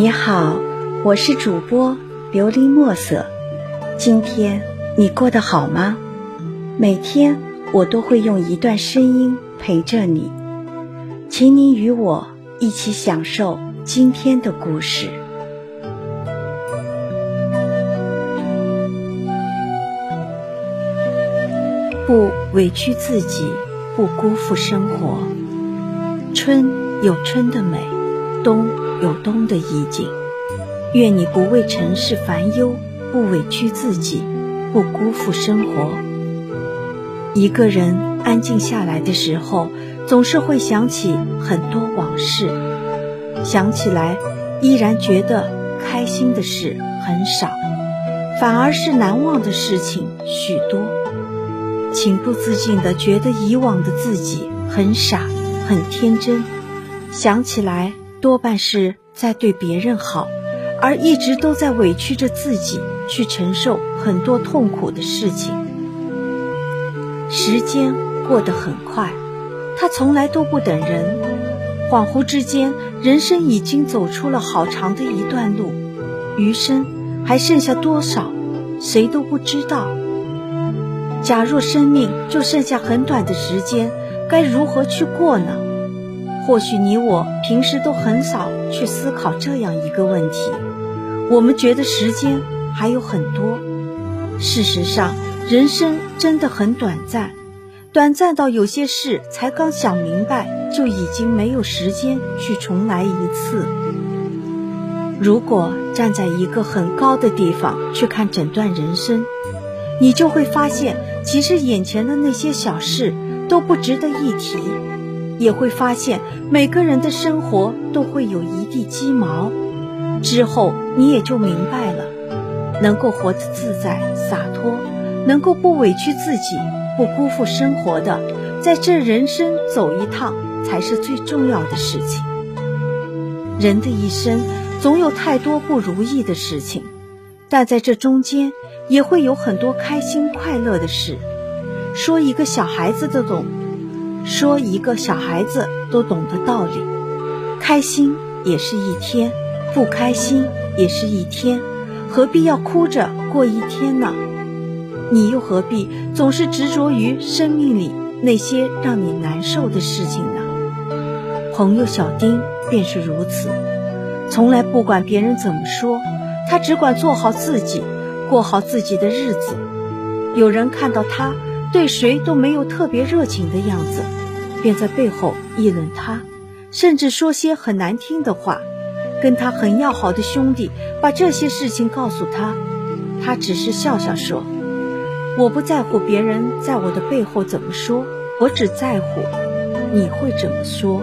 你好，我是主播琉璃墨色。今天你过得好吗？每天我都会用一段声音陪着你，请你与我一起享受今天的故事。不委屈自己，不辜负生活。春有春的美，冬。有冬的意境，愿你不为尘世烦忧，不委屈自己，不辜负生活。一个人安静下来的时候，总是会想起很多往事，想起来依然觉得开心的事很少，反而是难忘的事情许多，情不自禁地觉得以往的自己很傻很天真，想起来。多半是在对别人好，而一直都在委屈着自己去承受很多痛苦的事情。时间过得很快，他从来都不等人。恍惚之间，人生已经走出了好长的一段路，余生还剩下多少，谁都不知道。假若生命就剩下很短的时间，该如何去过呢？或许你我平时都很少去思考这样一个问题。我们觉得时间还有很多，事实上，人生真的很短暂，短暂到有些事才刚想明白，就已经没有时间去重来一次。如果站在一个很高的地方去看整段人生，你就会发现，其实眼前的那些小事都不值得一提。也会发现，每个人的生活都会有一地鸡毛。之后，你也就明白了，能够活得自在洒脱，能够不委屈自己，不辜负生活的，在这人生走一趟，才是最重要的事情。人的一生总有太多不如意的事情，但在这中间，也会有很多开心快乐的事。说一个小孩子都懂。说一个小孩子都懂的道理，开心也是一天，不开心也是一天，何必要哭着过一天呢？你又何必总是执着于生命里那些让你难受的事情呢？朋友小丁便是如此，从来不管别人怎么说，他只管做好自己，过好自己的日子。有人看到他对谁都没有特别热情的样子。便在背后议论他，甚至说些很难听的话。跟他很要好的兄弟把这些事情告诉他，他只是笑笑说：“我不在乎别人在我的背后怎么说，我只在乎你会怎么说。”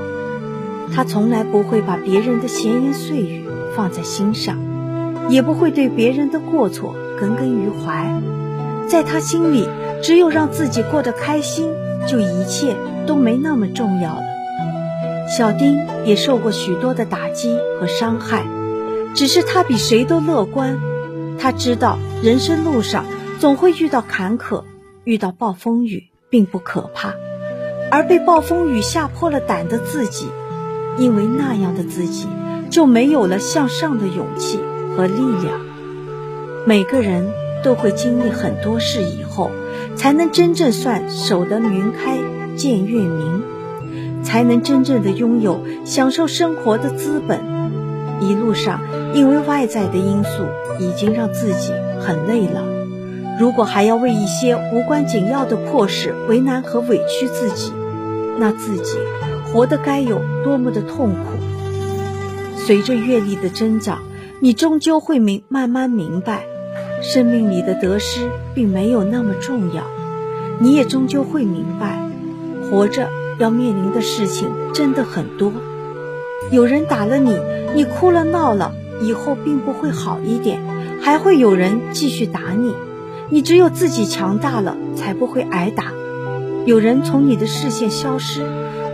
他从来不会把别人的闲言碎语放在心上，也不会对别人的过错耿耿于怀。在他心里，只有让自己过得开心，就一切。都没那么重要了。小丁也受过许多的打击和伤害，只是他比谁都乐观。他知道人生路上总会遇到坎坷，遇到暴风雨并不可怕，而被暴风雨吓破了胆的自己，因为那样的自己就没有了向上的勇气和力量。每个人都会经历很多事以后，才能真正算守得云开。见月明，才能真正的拥有享受生活的资本。一路上，因为外在的因素，已经让自己很累了。如果还要为一些无关紧要的破事为难和委屈自己，那自己活得该有多么的痛苦！随着阅历的增长，你终究会明慢慢明白，生命里的得失并没有那么重要。你也终究会明白。活着要面临的事情真的很多，有人打了你，你哭了闹了，以后并不会好一点，还会有人继续打你，你只有自己强大了，才不会挨打。有人从你的视线消失，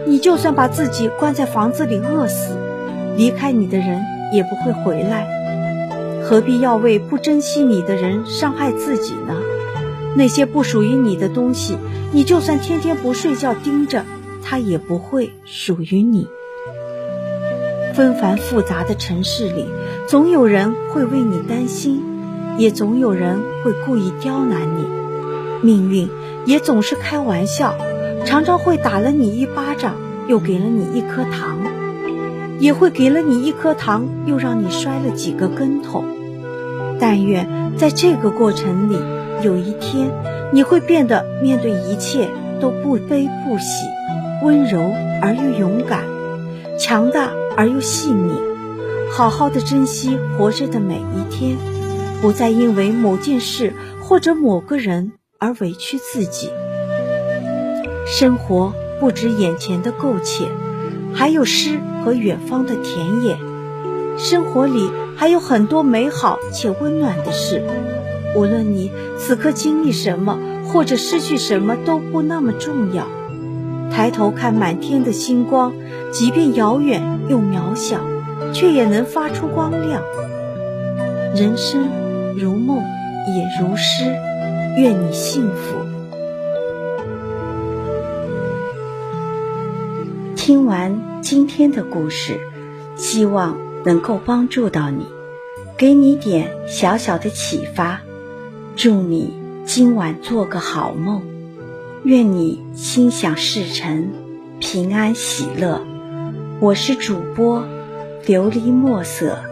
你就算把自己关在房子里饿死，离开你的人也不会回来，何必要为不珍惜你的人伤害自己呢？那些不属于你的东西。你就算天天不睡觉盯着，它也不会属于你。纷繁复杂的城市里，总有人会为你担心，也总有人会故意刁难你。命运也总是开玩笑，常常会打了你一巴掌，又给了你一颗糖，也会给了你一颗糖，又让你摔了几个跟头。但愿在这个过程里，有一天你会变得面对一切都不悲不喜，温柔而又勇敢，强大。而又细腻，好好的珍惜活着的每一天，不再因为某件事或者某个人而委屈自己。生活不止眼前的苟且，还有诗和远方的田野。生活里还有很多美好且温暖的事，无论你此刻经历什么或者失去什么都不那么重要。抬头看满天的星光，即便遥远又渺小，却也能发出光亮。人生如梦，也如诗。愿你幸福。听完今天的故事，希望能够帮助到你，给你点小小的启发。祝你今晚做个好梦。愿你心想事成，平安喜乐。我是主播琉璃墨色。